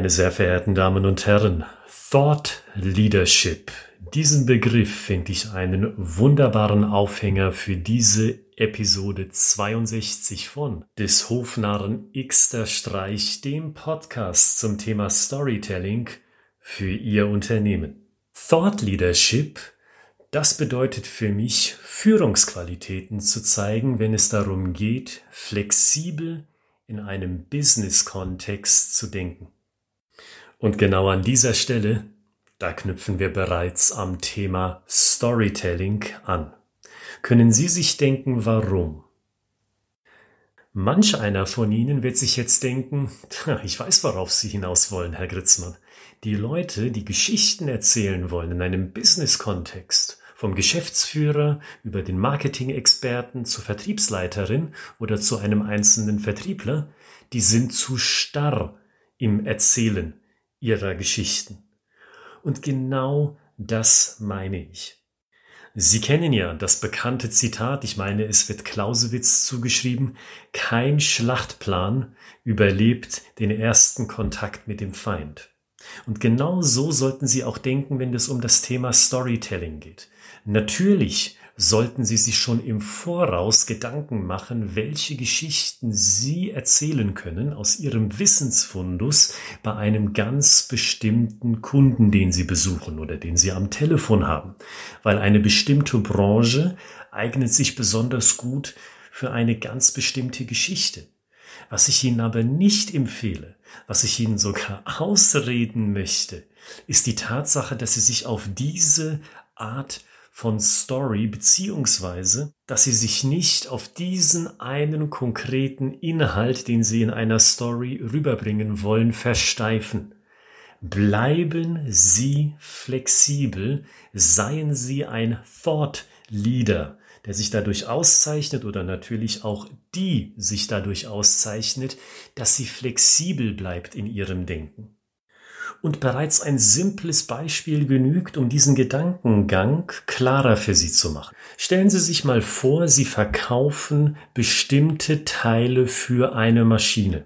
Meine sehr verehrten Damen und Herren, Thought Leadership. Diesen Begriff finde ich einen wunderbaren Aufhänger für diese Episode 62 von des Hofnarren Xter Streich, dem Podcast zum Thema Storytelling für Ihr Unternehmen. Thought Leadership, das bedeutet für mich, Führungsqualitäten zu zeigen, wenn es darum geht, flexibel in einem Business-Kontext zu denken. Und genau an dieser Stelle, da knüpfen wir bereits am Thema Storytelling an. Können Sie sich denken, warum? Manch einer von Ihnen wird sich jetzt denken, ich weiß, worauf Sie hinaus wollen, Herr Gritzmann. Die Leute, die Geschichten erzählen wollen in einem Business-Kontext, vom Geschäftsführer über den Marketing-Experten zur Vertriebsleiterin oder zu einem einzelnen Vertriebler, die sind zu starr im Erzählen ihrer Geschichten. Und genau das meine ich. Sie kennen ja das bekannte Zitat, ich meine, es wird Clausewitz zugeschrieben, kein Schlachtplan überlebt den ersten Kontakt mit dem Feind. Und genau so sollten Sie auch denken, wenn es um das Thema Storytelling geht. Natürlich sollten Sie sich schon im Voraus Gedanken machen, welche Geschichten Sie erzählen können aus Ihrem Wissensfundus bei einem ganz bestimmten Kunden, den Sie besuchen oder den Sie am Telefon haben. Weil eine bestimmte Branche eignet sich besonders gut für eine ganz bestimmte Geschichte. Was ich Ihnen aber nicht empfehle, was ich Ihnen sogar ausreden möchte, ist die Tatsache, dass Sie sich auf diese Art von Story beziehungsweise, dass sie sich nicht auf diesen einen konkreten Inhalt, den sie in einer Story rüberbringen wollen, versteifen. Bleiben Sie flexibel, seien Sie ein Thought Leader, der sich dadurch auszeichnet oder natürlich auch die sich dadurch auszeichnet, dass sie flexibel bleibt in ihrem Denken. Und bereits ein simples Beispiel genügt, um diesen Gedankengang klarer für Sie zu machen. Stellen Sie sich mal vor, Sie verkaufen bestimmte Teile für eine Maschine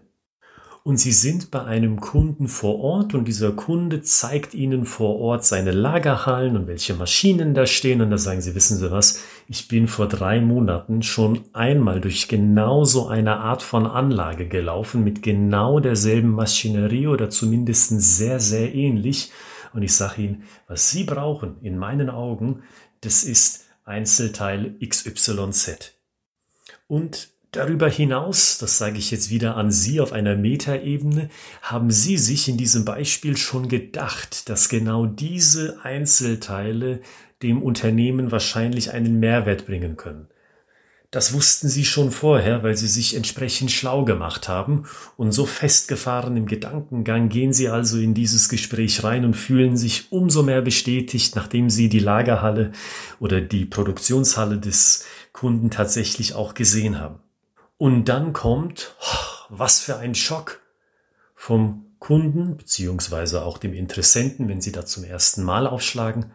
und Sie sind bei einem Kunden vor Ort und dieser Kunde zeigt Ihnen vor Ort seine Lagerhallen und welche Maschinen da stehen. Und da sagen Sie, wissen Sie was, ich bin vor drei Monaten schon einmal durch genau so eine Art von Anlage gelaufen mit genau derselben Maschinerie oder zumindest sehr, sehr ähnlich. Und ich sage Ihnen, was Sie brauchen in meinen Augen, das ist Einzelteil XYZ. Und Darüber hinaus, das sage ich jetzt wieder an Sie auf einer Metaebene, haben Sie sich in diesem Beispiel schon gedacht, dass genau diese Einzelteile dem Unternehmen wahrscheinlich einen Mehrwert bringen können. Das wussten Sie schon vorher, weil Sie sich entsprechend schlau gemacht haben und so festgefahren im Gedankengang gehen Sie also in dieses Gespräch rein und fühlen sich umso mehr bestätigt, nachdem Sie die Lagerhalle oder die Produktionshalle des Kunden tatsächlich auch gesehen haben. Und dann kommt, was für ein Schock vom Kunden beziehungsweise auch dem Interessenten, wenn Sie da zum ersten Mal aufschlagen.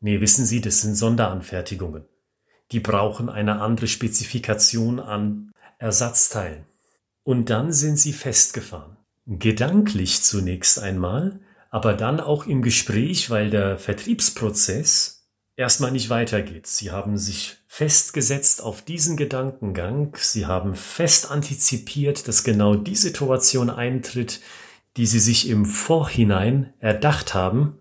Nee, wissen Sie, das sind Sonderanfertigungen. Die brauchen eine andere Spezifikation an Ersatzteilen. Und dann sind Sie festgefahren. Gedanklich zunächst einmal, aber dann auch im Gespräch, weil der Vertriebsprozess erstmal nicht weitergeht. Sie haben sich festgesetzt auf diesen Gedankengang. Sie haben fest antizipiert, dass genau die Situation eintritt, die Sie sich im Vorhinein erdacht haben.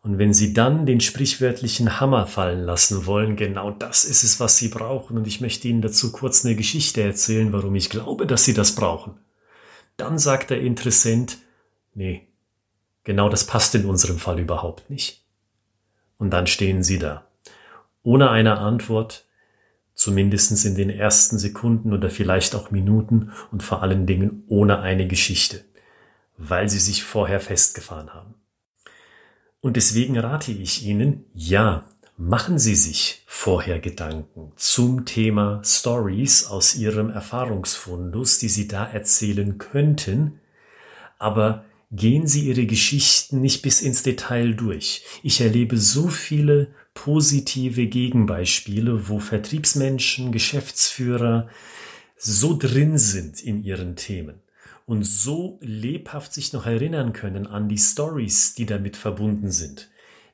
Und wenn Sie dann den sprichwörtlichen Hammer fallen lassen wollen, genau das ist es, was Sie brauchen. Und ich möchte Ihnen dazu kurz eine Geschichte erzählen, warum ich glaube, dass Sie das brauchen. Dann sagt der Interessent, nee, genau das passt in unserem Fall überhaupt nicht. Und dann stehen Sie da. Ohne eine Antwort, zumindest in den ersten Sekunden oder vielleicht auch Minuten und vor allen Dingen ohne eine Geschichte, weil sie sich vorher festgefahren haben. Und deswegen rate ich Ihnen, ja, machen Sie sich vorher Gedanken zum Thema Stories aus Ihrem Erfahrungsfundus, die Sie da erzählen könnten, aber gehen Sie Ihre Geschichten nicht bis ins Detail durch. Ich erlebe so viele positive Gegenbeispiele, wo Vertriebsmenschen, Geschäftsführer so drin sind in ihren Themen und so lebhaft sich noch erinnern können an die Stories, die damit verbunden sind,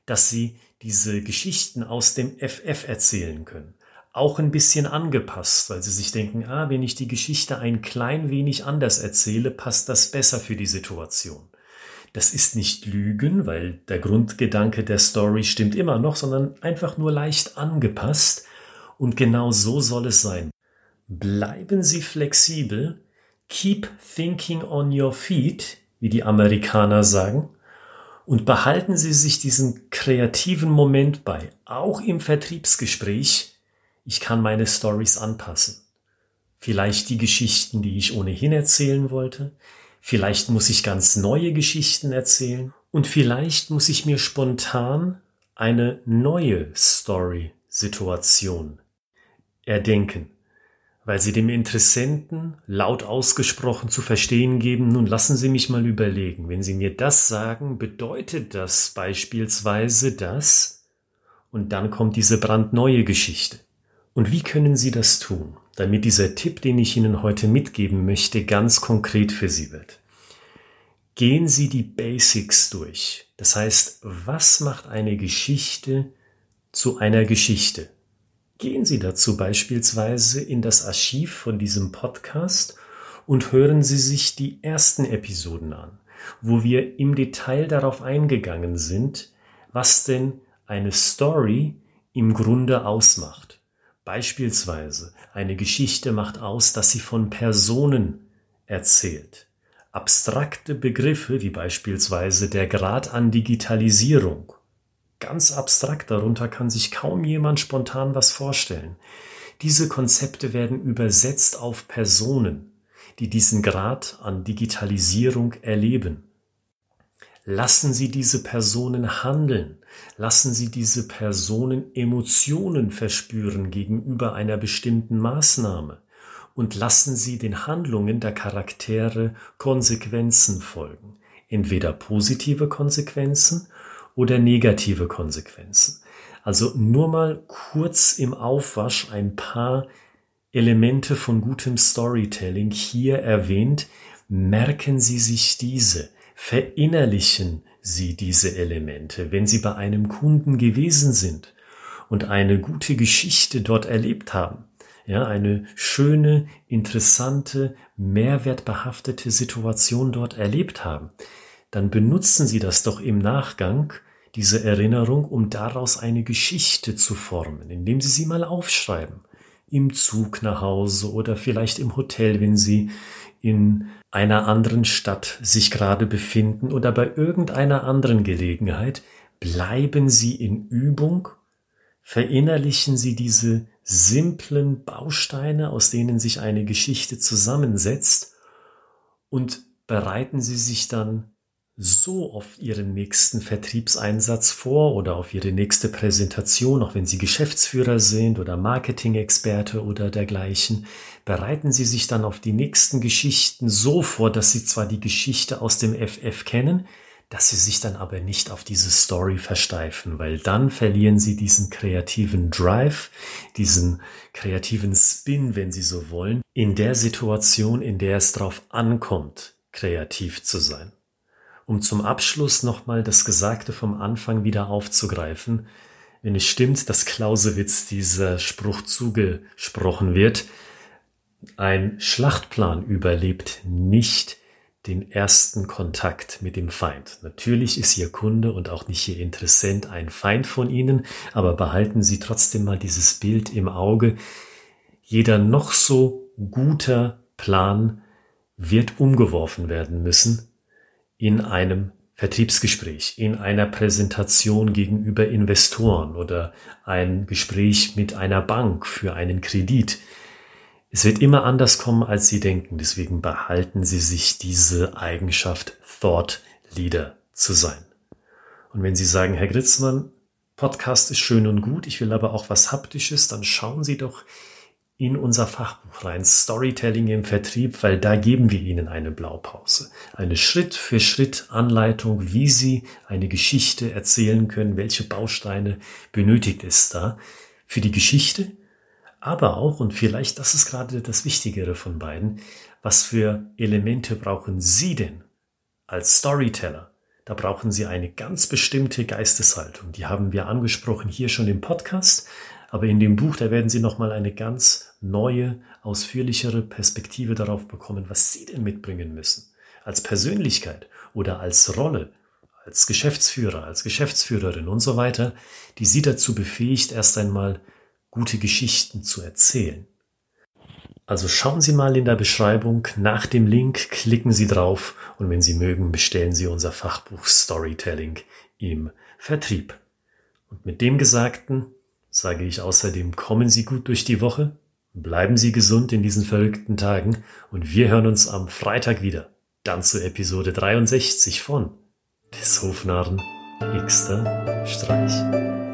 dass sie diese Geschichten aus dem FF erzählen können. Auch ein bisschen angepasst, weil sie sich denken, ah, wenn ich die Geschichte ein klein wenig anders erzähle, passt das besser für die Situation. Das ist nicht Lügen, weil der Grundgedanke der Story stimmt immer noch, sondern einfach nur leicht angepasst. Und genau so soll es sein. Bleiben Sie flexibel, keep thinking on your feet, wie die Amerikaner sagen, und behalten Sie sich diesen kreativen Moment bei, auch im Vertriebsgespräch. Ich kann meine Stories anpassen. Vielleicht die Geschichten, die ich ohnehin erzählen wollte, Vielleicht muss ich ganz neue Geschichten erzählen. Und vielleicht muss ich mir spontan eine neue Story-Situation erdenken, weil Sie dem Interessenten laut ausgesprochen zu verstehen geben, nun lassen Sie mich mal überlegen, wenn Sie mir das sagen, bedeutet das beispielsweise das und dann kommt diese brandneue Geschichte. Und wie können Sie das tun? damit dieser Tipp, den ich Ihnen heute mitgeben möchte, ganz konkret für Sie wird. Gehen Sie die Basics durch. Das heißt, was macht eine Geschichte zu einer Geschichte? Gehen Sie dazu beispielsweise in das Archiv von diesem Podcast und hören Sie sich die ersten Episoden an, wo wir im Detail darauf eingegangen sind, was denn eine Story im Grunde ausmacht. Beispielsweise eine Geschichte macht aus, dass sie von Personen erzählt. Abstrakte Begriffe wie beispielsweise der Grad an Digitalisierung. Ganz abstrakt darunter kann sich kaum jemand spontan was vorstellen. Diese Konzepte werden übersetzt auf Personen, die diesen Grad an Digitalisierung erleben. Lassen Sie diese Personen handeln. Lassen Sie diese Personen Emotionen verspüren gegenüber einer bestimmten Maßnahme. Und lassen Sie den Handlungen der Charaktere Konsequenzen folgen. Entweder positive Konsequenzen oder negative Konsequenzen. Also nur mal kurz im Aufwasch ein paar Elemente von gutem Storytelling hier erwähnt. Merken Sie sich diese verinnerlichen Sie diese Elemente, wenn Sie bei einem Kunden gewesen sind und eine gute Geschichte dort erlebt haben, ja, eine schöne, interessante, mehrwertbehaftete Situation dort erlebt haben, dann benutzen Sie das doch im Nachgang, diese Erinnerung, um daraus eine Geschichte zu formen, indem Sie sie mal aufschreiben. Im Zug nach Hause oder vielleicht im Hotel, wenn Sie in einer anderen Stadt sich gerade befinden oder bei irgendeiner anderen Gelegenheit, bleiben Sie in Übung, verinnerlichen Sie diese simplen Bausteine, aus denen sich eine Geschichte zusammensetzt? Und bereiten Sie sich dann so auf Ihren nächsten Vertriebseinsatz vor oder auf Ihre nächste Präsentation, auch wenn Sie Geschäftsführer sind oder Marketing-Experte oder dergleichen, bereiten Sie sich dann auf die nächsten Geschichten so vor, dass Sie zwar die Geschichte aus dem FF kennen, dass Sie sich dann aber nicht auf diese Story versteifen, weil dann verlieren Sie diesen kreativen Drive, diesen kreativen Spin, wenn Sie so wollen, in der Situation, in der es drauf ankommt, kreativ zu sein um zum Abschluss nochmal das Gesagte vom Anfang wieder aufzugreifen, wenn es stimmt, dass Clausewitz dieser Spruch zugesprochen wird, ein Schlachtplan überlebt nicht den ersten Kontakt mit dem Feind. Natürlich ist Ihr Kunde und auch nicht Ihr Interessent ein Feind von Ihnen, aber behalten Sie trotzdem mal dieses Bild im Auge. Jeder noch so guter Plan wird umgeworfen werden müssen, in einem Vertriebsgespräch, in einer Präsentation gegenüber Investoren oder ein Gespräch mit einer Bank für einen Kredit. Es wird immer anders kommen, als Sie denken. Deswegen behalten Sie sich diese Eigenschaft, Thought Leader zu sein. Und wenn Sie sagen, Herr Gritzmann, Podcast ist schön und gut, ich will aber auch was Haptisches, dann schauen Sie doch in unser Fachbuch rein, Storytelling im Vertrieb, weil da geben wir Ihnen eine Blaupause. Eine Schritt für Schritt Anleitung, wie Sie eine Geschichte erzählen können, welche Bausteine benötigt es da für die Geschichte, Aber auch, und vielleicht das ist gerade das Wichtigere von beiden, was für Elemente brauchen Sie denn als Storyteller? Da brauchen Sie eine ganz bestimmte Geisteshaltung. Die haben wir angesprochen hier schon im Podcast, aber in dem Buch, da werden Sie nochmal eine ganz neue, ausführlichere Perspektive darauf bekommen, was Sie denn mitbringen müssen. Als Persönlichkeit oder als Rolle, als Geschäftsführer, als Geschäftsführerin und so weiter, die Sie dazu befähigt, erst einmal gute Geschichten zu erzählen. Also schauen Sie mal in der Beschreibung nach dem Link, klicken Sie drauf und wenn Sie mögen, bestellen Sie unser Fachbuch Storytelling im Vertrieb. Und mit dem Gesagten sage ich außerdem, kommen Sie gut durch die Woche, bleiben Sie gesund in diesen verrückten Tagen und wir hören uns am Freitag wieder. Dann zu Episode 63 von des Hofnarren Xter Streich.